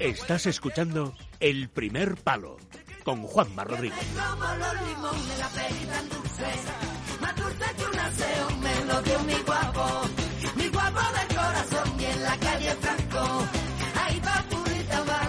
Estás escuchando El Primer Palo con Juanma Rodríguez. Como los limones, la peli tan dulce, más dulce que un aseo me lo dio mi guapo, mi guapo del corazón y en la calle Franco, ahí va purita va.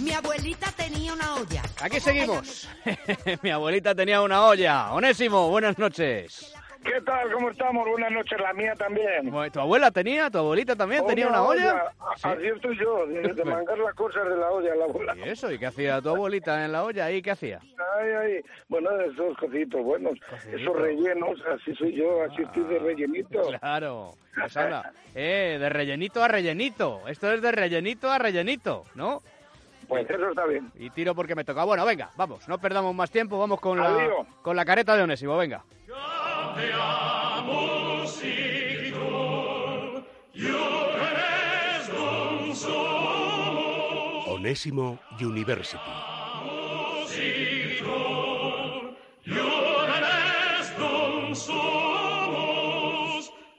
Mi abuelita tenía una olla. Aquí seguimos. Mi abuelita tenía una olla. Onésimo, buenas noches. ¿Qué tal? ¿Cómo estamos? Buenas noches, la mía también. Bueno, ¿Tu abuela tenía? ¿Tu abuelita también tenía una olla? Sí. Así estoy yo, de, mangar las cosas de la olla, la abuela. ¿Y eso? ¿Y qué hacía tu abuelita en la olla? ¿Ahí qué hacía? Ay, ay, bueno, esos cocitos buenos, esos rellenos, así soy yo, así estoy de rellenito. Claro. Pues habla. Eh, de rellenito a rellenito. Esto es de rellenito a rellenito, ¿no? Pues eso está bien. Y tiro porque me toca. Bueno, venga, vamos, no perdamos más tiempo, vamos con la, con la careta de Onésimo, venga. Onésimo University.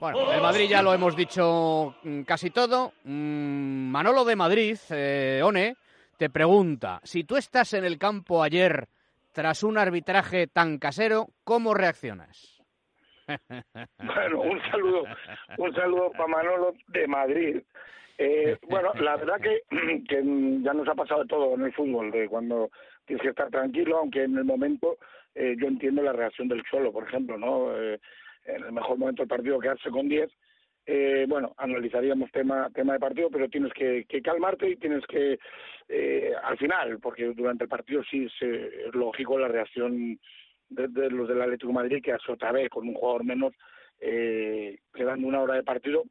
Bueno, el Madrid ya lo hemos dicho mm, casi todo. Mm, Manolo de Madrid, eh, One, te pregunta, si tú estás en el campo ayer tras un arbitraje tan casero, ¿cómo reaccionas? Bueno, un saludo, un saludo para Manolo de Madrid. Eh, bueno, la verdad que, ya nos ha pasado todo en el fútbol, de cuando tienes que estar tranquilo, aunque en el momento eh, yo entiendo la reacción del Cholo, por ejemplo, ¿no? Eh, en el mejor momento del partido quedarse con 10. Eh, bueno, analizaríamos tema tema de partido, pero tienes que, que calmarte y tienes que, eh, al final, porque durante el partido sí es lógico la reacción de, de los del Atlético de Madrid, que hace otra vez con un jugador menos, eh, quedando una hora de partido.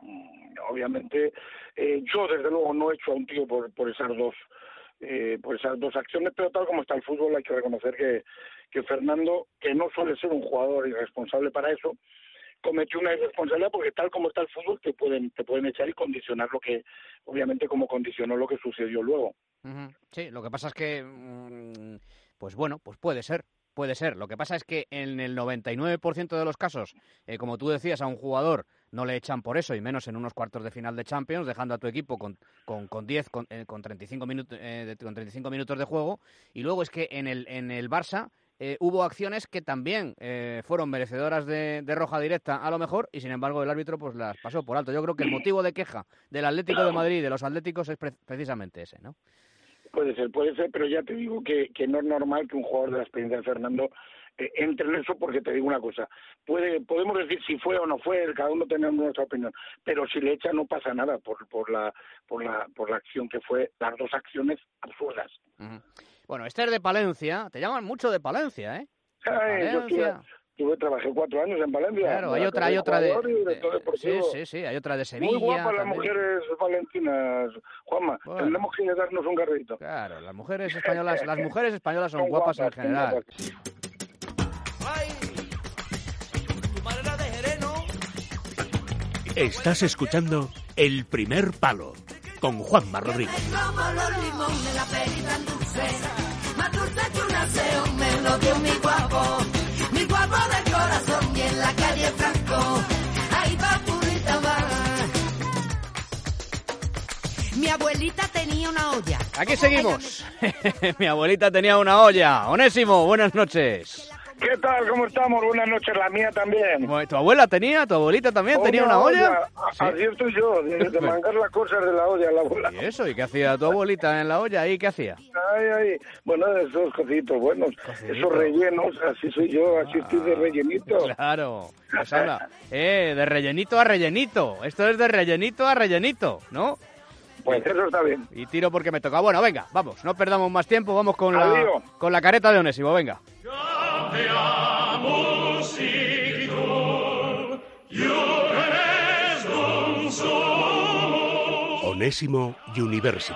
Mm, Obviamente, eh, yo desde luego no he hecho a un tío por, por esas dos eh, por esas dos acciones, pero tal como está el fútbol hay que reconocer que, que Fernando, que no suele ser un jugador irresponsable para eso, cometió una irresponsabilidad porque tal como está el fútbol te pueden te pueden echar y condicionar lo que obviamente como condicionó lo que sucedió luego. Sí, lo que pasa es que, mm, pues bueno, pues puede ser, puede ser. Lo que pasa es que en el 99% de los casos, eh, como tú decías, a un jugador no le echan por eso, y menos en unos cuartos de final de Champions, dejando a tu equipo con, con, con 10, con, eh, con 35 minutos, eh, de- con 35 minutos de juego. Y luego es que en el, en el Barça eh, hubo acciones que también eh, fueron merecedoras de, de roja directa, a lo mejor, y sin embargo el árbitro pues las pasó por alto. Yo creo que el motivo de queja del Atlético de Madrid y de los Atléticos es pre- precisamente ese, ¿no? Puede ser, puede ser, pero ya te digo que, que no es normal que un jugador de la experiencia de Fernando eh, entre en eso porque te digo una cosa, puede podemos decir si fue o no fue, cada uno tiene nuestra opinión, pero si le echa no pasa nada por por la por la por la acción que fue las dos acciones absurdas. Ujú. Bueno, Esther de Palencia, te llaman mucho de Palencia, ¿eh? Ay, yo estuve- trabajé cuatro años en Valencia. Claro, hay otra, hay otra de, sí, sí, sí, hay otra de Sevilla. Muy guapas las mujeres valentinas, Juanma. Bueno. Tendremos que darnos un carrito. Claro, las mujeres españolas, las mujeres españolas son Son guapas, en guapas, son general. Estás escuchando El Primer Palo con Juanma Rodríguez. Como abuelita tenía una olla. Aquí seguimos. Mi abuelita tenía una olla. Onésimo, buenas noches. ¿Qué tal? ¿Cómo estamos? Buenas noches, la mía también. Bueno, ¿Tu abuela tenía? ¿Tu abuelita también tenía una olla? Sí. Así estoy yo, de, de mangar las cosas de la olla, la abuela. ¿Y eso? ¿Y qué hacía tu abuelita en la olla? ¿Ahí qué hacía? Ay, ay, bueno, esos cocitos buenos, esos rellenos, así soy yo, así estoy de rellenito. Claro, pues habla. Eh, de rellenito a rellenito. Esto es de rellenito a rellenito, ¿no? Pues eso está bien. Y tiro porque me toca. Bueno, venga, vamos, no perdamos más tiempo, vamos con la, con la careta de Onésimo, venga. Onésimo University.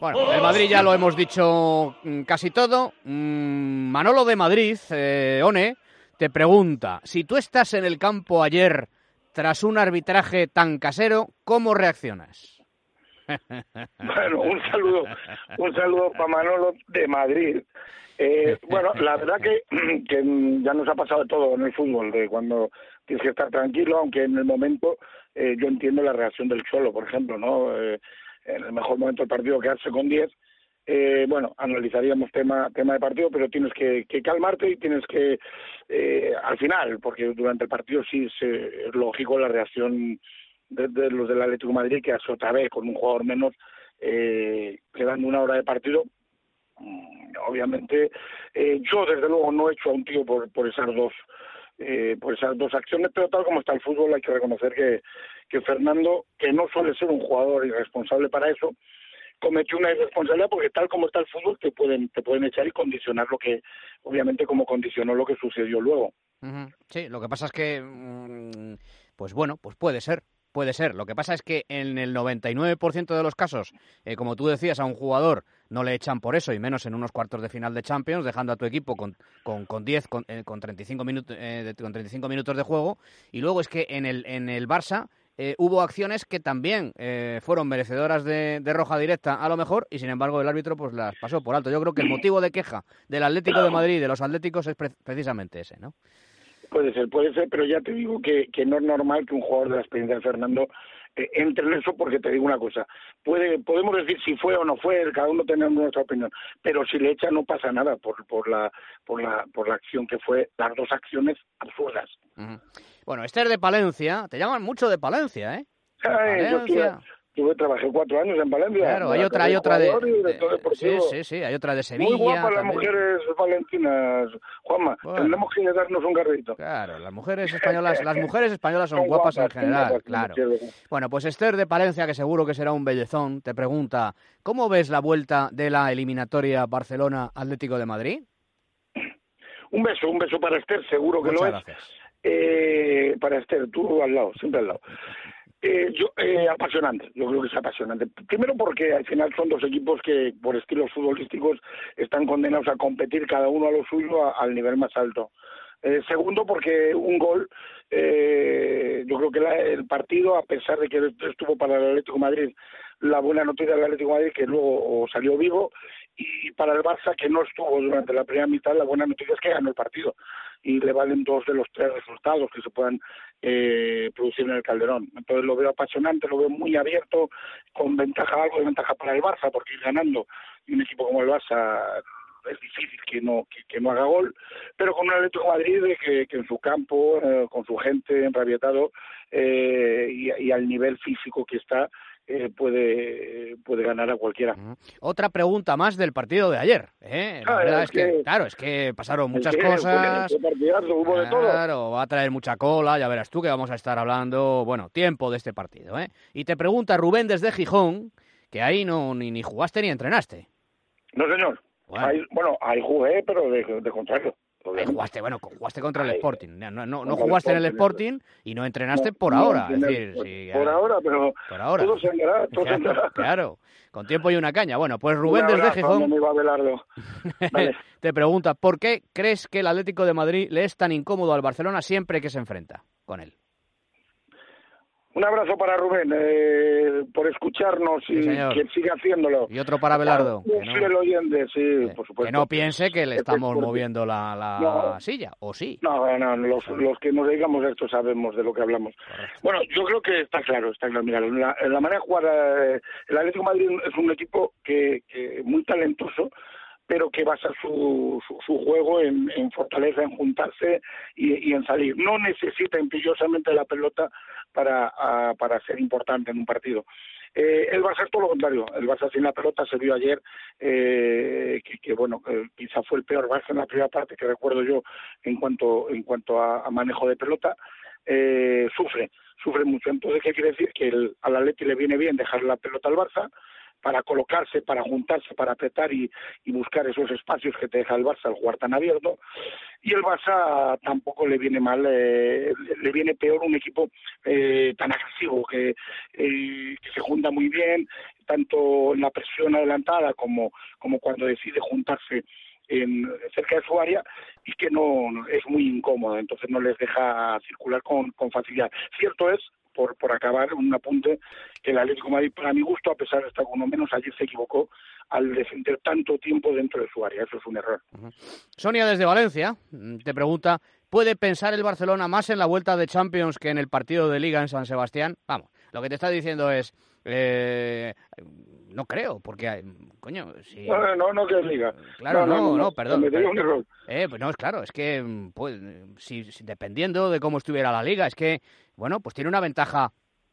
Bueno, el Madrid ya lo hemos dicho mm, casi todo. Mm, Manolo de Madrid, eh, One, te pregunta, si tú estás en el campo ayer tras un arbitraje tan casero, ¿cómo reaccionas? Bueno, un saludo, un saludo para Manolo de Madrid. Eh, bueno, la verdad que, que ya nos ha pasado todo en el fútbol, de cuando tienes que estar tranquilo, aunque en el momento eh, yo entiendo la reacción del Cholo, por ejemplo, ¿no? Eh, en el mejor momento del partido quedarse con 10, eh, bueno, analizaríamos tema tema de partido, pero tienes que, que calmarte y tienes que, eh, al final, porque durante el partido sí es lógico la reacción de, de los del Atlético de Madrid, que hace otra vez con un jugador menos, eh, quedando una hora de partido, mm, obviamente, eh, yo desde luego no he hecho a un tío por, por esas dos eh, por esas dos acciones, pero tal como está el fútbol hay que reconocer que, que Fernando, que no suele ser un jugador irresponsable para eso, cometió una irresponsabilidad porque tal como está el fútbol te pueden te pueden echar y condicionar lo que obviamente como condicionó lo que sucedió luego. Sí, lo que pasa es que, mm, pues bueno, pues puede ser, puede ser. Lo que pasa es que en el 99% de los casos, eh, como tú decías, a un jugador no le echan por eso, y menos en unos cuartos de final de Champions, dejando a tu equipo con, con, con 10, con, eh, con 35 minutos, eh, con 35 minutos de juego. Y luego es que en el, en el Barça eh, hubo acciones que también eh, fueron merecedoras de, de roja directa, a lo mejor, y sin embargo el árbitro pues las pasó por alto. Yo creo que el motivo de queja del Atlético de Madrid y de los Atléticos es pre- precisamente ese, ¿no? puede ser puede ser pero ya te digo que, que no es normal que un jugador de la experiencia de Fernando eh, entre en eso porque te digo una cosa puede podemos decir si fue o no fue cada uno tenemos nuestra opinión pero si le echa no pasa nada por por la por la por la acción que fue las dos acciones absurdas. Bueno, Esther de Palencia, te llaman mucho de Palencia, ¿eh? De Ay, yo Palencia. estuve- trabajé cuatro años en Valencia Claro, hay otra, hay otra de, de- sí, sí, sí, hay otra de Sevilla. muy guapas las mujeres valentinas Juanma Bueno. tendremos que darnos un garrito Claro, las mujeres españolas, las mujeres españolas son guapas en general, guapas, claro. Bueno, pues Esther de Palencia, que seguro que será un bellezón, te pregunta, ¿cómo ves la vuelta de la eliminatoria Barcelona-Atlético de Madrid? un beso un beso para Esther seguro que Muchas lo es gracias. Eh, para Esther, tú al lado, siempre al lado. Eh, yo, eh, apasionante, yo creo que es apasionante. Primero porque al final son dos equipos que por estilos futbolísticos están condenados a competir cada uno a lo suyo a- al nivel más alto. Eh, segundo porque un gol, eh, yo creo que la- el partido, a pesar de que estuvo para el Atlético Madrid, la buena noticia del Atlético de Madrid que luego salió vivo y para el Barça que no estuvo durante la primera mitad, la buena noticia es que ganó el partido y le valen dos de los tres resultados que se puedan eh, producir en el Calderón. Entonces lo veo apasionante, lo veo muy abierto, con ventaja, algo de ventaja para el Barça, porque ir ganando y un equipo como el Barça es difícil que no que, no haga gol, pero con un Atlético Madrid de que, que en su campo, eh, con su gente enrabietado eh, y al nivel físico que está, eh, puede puede ganar a cualquiera. Otra pregunta más del partido de ayer. ¿eh? La Ah, verdad es es que, que- claro, es que pasaron muchas Sí, cosas. partidazo, hubo de todo. Claro, va a traer mucha cola, ya verás tú que vamos a estar hablando, bueno, tiempo de este partido, ¿eh? Y te pregunta Rubén desde Gijón, que ahí no ni, ni jugaste ni entrenaste. No, señor. Bueno. Ahí, bueno, ahí jugué, pero de, de contrario. Ahí jugaste, bueno, jugaste contra el. Sporting. No, no, no, no Contra el jugaste en el Sporting, y no entrenaste por ahora. Es decir, por, sí, por ya- ahora, pero por ahora. todo se andará, todo se Claro, andará. claro, con tiempo y una caña. Bueno, pues Rubén Un desde abrazo, Gijón. Vale. te pregunta, ¿por qué crees que el Atlético de Madrid le es tan incómodo al Barcelona siempre que se enfrenta con él? Un abrazo para Rubén eh, por escucharnos Sí, y señor. que siga haciéndolo. Y otro para Belardo. Un no- fiel oyente, sí, Eh, por supuesto. Que no piense que le Este estamos moviendo la, la No. silla, ¿o sí? No, no, los, los que nos dedicamos a esto sabemos de lo que hablamos. Correcto. Bueno, yo creo que está claro, está claro. Mira, la, la manera de jugar, eh, el Atlético de Madrid es un equipo que, que muy talentoso, pero que basa su, su, su juego en, en fortaleza, en juntarse y, y en salir. No necesita imperiosamente la pelota para, a- para ser importante en un partido. Eh, el Barça es todo lo contrario. El Barça sin la pelota se vio ayer eh, que, que, bueno, que quizá fue el peor Barça en la primera parte que recuerdo yo en cuanto en cuanto a, a manejo de pelota. Eh, sufre, sufre mucho. Entonces, ¿qué quiere decir? Que el, al Atleti le viene bien dejar la pelota al Barça para colocarse, para juntarse, para apretar y, y buscar esos espacios que te deja el Barça al jugar tan abierto. Y el Barça tampoco le viene mal, eh, le viene peor un equipo eh, tan agresivo, que, eh, que se junta muy bien, tanto en la presión adelantada como, cuando decide juntarse en, cerca de su área y que no- es muy incómodo, entonces no les deja circular con, con facilidad. Cierto es, por, por acabar un apunte que el Atlético de para mi gusto, a pesar de estar uno menos, ayer se equivocó al defender tanto tiempo dentro de su área. Eso es un error. Sonia desde Valencia mm, te pregunta, ¿puede pensar el Barcelona más en la vuelta de Champions que en el partido de Liga en San Sebastián? Vamos, lo que te está diciendo es, eh, no creo, porque, coño, si... No, no, no, que es liga. Claro, no, no, perdón, pero- un error. Eh, pues no, es claro, es que, pues, si, si- dependiendo de cómo estuviera la liga, es que, bueno, pues tiene una ventaja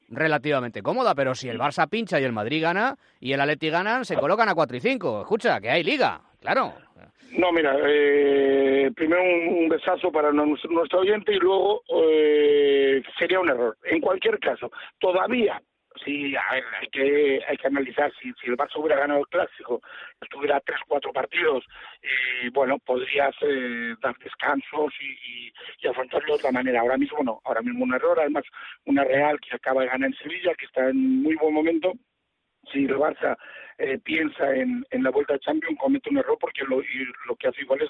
relativamente cómoda, pero si el Barça pincha y el Madrid gana y el Atleti ganan, se colocan a 4 y 5. Escucha, que hay liga, claro. No, mira, eh, primero un, besazo para nuestro, oyente y luego eh, sería un error. En cualquier caso, todavía, sí, hay que, hay que analizar si, el Barça hubiera ganado el Clásico, estuviera tres, cuatro partidos, eh, bueno, podrías eh, dar descansos y, y, y afrontarlo de otra manera. Ahora mismo no, ahora mismo un error, además una Real que acaba de ganar en Sevilla, que está en muy buen momento, si el Barça eh, piensa en, en la vuelta de Champions, comete un error porque lo, y lo que hace igual es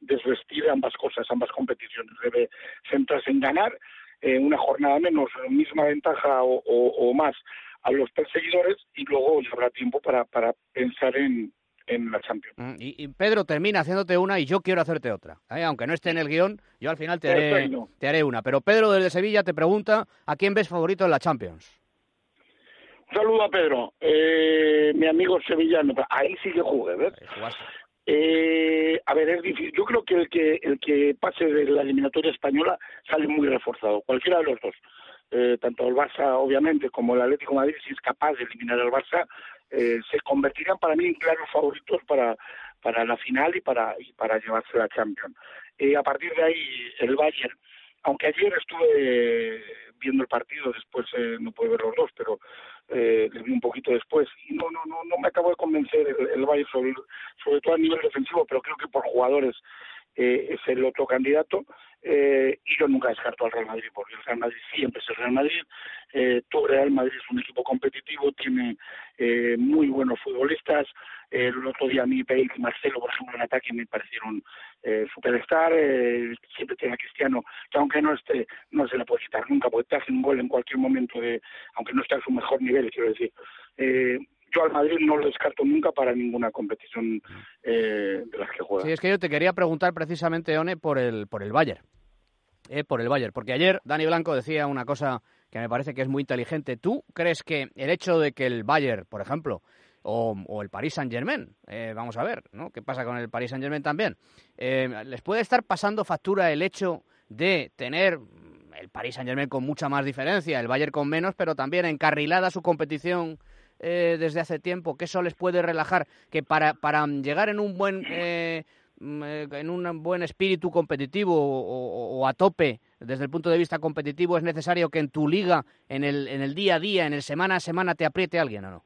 desvestir ambas cosas, ambas competiciones. Debe centrarse en ganar eh, una jornada menos, misma ventaja o, o, o más a los perseguidores y luego ya habrá tiempo para, para pensar en, en la Champions. Mm, Y, y Pedro termina haciéndote una y yo quiero hacerte otra. ¿eh? Aunque no esté en el guion, yo al final te haré, te haré una. Pero Pedro desde Sevilla te pregunta a quién ves favorito en la Champions. Saludo a Pedro, eh, mi amigo sevillano. Ahí sí que jugué. Eh, a ver, es difícil. Yo creo que el que el que pase de la eliminatoria española sale muy reforzado, cualquiera de los dos. Eh, tanto el Barça, obviamente, como el Atlético de Madrid, si es capaz de eliminar al Barça, eh, se convertirán para mí en claros favoritos para para la final y para y para llevarse la Champions. Eh, a partir de ahí, el Bayern, aunque ayer estuve viendo el partido, después eh, no pude ver los dos, pero eh, le vi un poquito después y no no no no me acabó de convencer el, el Bayern sobre sobre todo a nivel defensivo, pero creo que por jugadores eh, es el otro candidato. Eh, y yo nunca descarto al Real Madrid, porque el Real Madrid siempre es el Real Madrid. Eh, tu Real Madrid es un equipo competitivo, tiene eh, muy buenos futbolistas. Eh, el otro día a mí, Bale y Marcelo, por ejemplo, en ataque me parecieron eh, superstar. Eh, siempre tiene a Cristiano, que aunque no esté, no se le puede quitar nunca, porque te hace un gol en cualquier momento, de, aunque no esté a su mejor nivel, quiero decir. Yo al Madrid no lo descarto nunca para ninguna competición eh, de las que juega. Sí, es que yo te quería preguntar precisamente, One, por el, por el Bayern. Eh, por el Bayern. Porque ayer Dani Blanco decía una cosa que me parece que es muy inteligente. ¿Tú crees que el hecho de que el Bayern, por ejemplo, o, el Paris Saint-Germain, eh, vamos a ver, ¿no? ¿Qué pasa con el Paris Saint-Germain también? Eh, ¿Les puede estar pasando factura el hecho de tener el Paris Saint-Germain con mucha más diferencia, el Bayern con menos, pero también encarrilada su competición eh, desde hace tiempo, que eso les puede relajar, que para, para llegar en un buen eh, mm, eh, en un buen espíritu competitivo o- o a tope desde el punto de vista competitivo es necesario que en tu liga, en el, en el día a día, en el semana a semana te apriete alguien o no?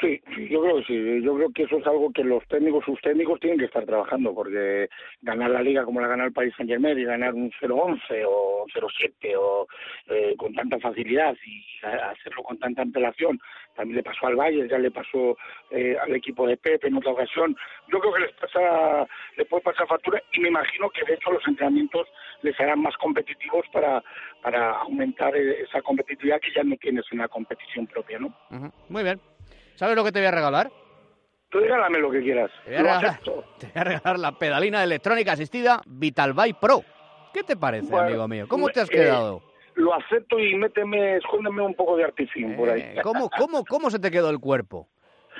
Sí, yo creo que sí. Yo creo que eso es algo que los técnicos, sus técnicos tienen que estar trabajando, porque ganar la liga como la gana el Paris Saint Germain y ganar un 0-11 o 0-7 o eh, con tanta facilidad y hacerlo con tanta antelación, también le pasó al Bayern, ya le pasó eh, al equipo de Pepe en otra ocasión. Yo creo que les pasa, les puede pasar factura y me imagino que de hecho los entrenamientos les harán más competitivos para aumentar eh, esa competitividad que ya no tienes en la competición propia, ¿no? Muy bien. ¿Sabes lo que te voy a regalar? Tú regálame lo que quieras. Te voy a Lo regalar, te voy a regalar la pedalina electrónica asistida Vitalbuy Pro. ¿Qué te parece, Bueno, amigo mío? ¿Cómo te has eh, quedado? Lo acepto y méteme, escóndeme un poco de artifín por ahí. Eh, ¿cómo, cómo, ¿Cómo se te quedó el cuerpo?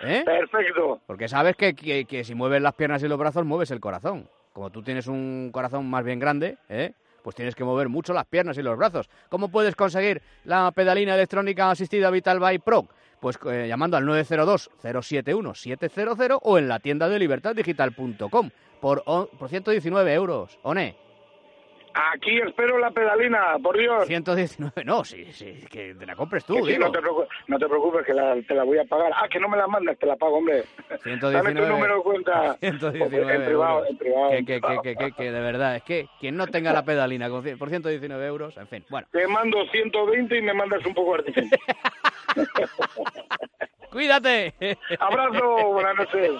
¿Eh? Perfecto. Porque sabes que, que, que si mueves las piernas y los brazos, mueves el corazón. Como tú tienes un corazón más bien grande, ¿eh? pues tienes que mover mucho las piernas y los brazos. ¿Cómo puedes conseguir la pedalina electrónica asistida Vitalbuy Pro? Pues eh, llamando al 902-071-700 o en la tienda de libertaddigital.com por, por 119 euros. ¿One? Aquí espero la pedalina, por Dios. 119, no, sí, sí, que te la compres tú, sí, digo. no, te preocupes, no te preocupes, que la- te la voy a pagar. Ah, que no me la mandas, te la pago, hombre. 119, Dame tu número de cuenta. 119 en privado, en privado. Que, que, que, que, que, que de verdad, es que quien no tenga la pedalina con por 119 euros, en fin, bueno. Te mando 120 y me mandas un poco de. ¡Cuídate! Abrazo, buenas noches.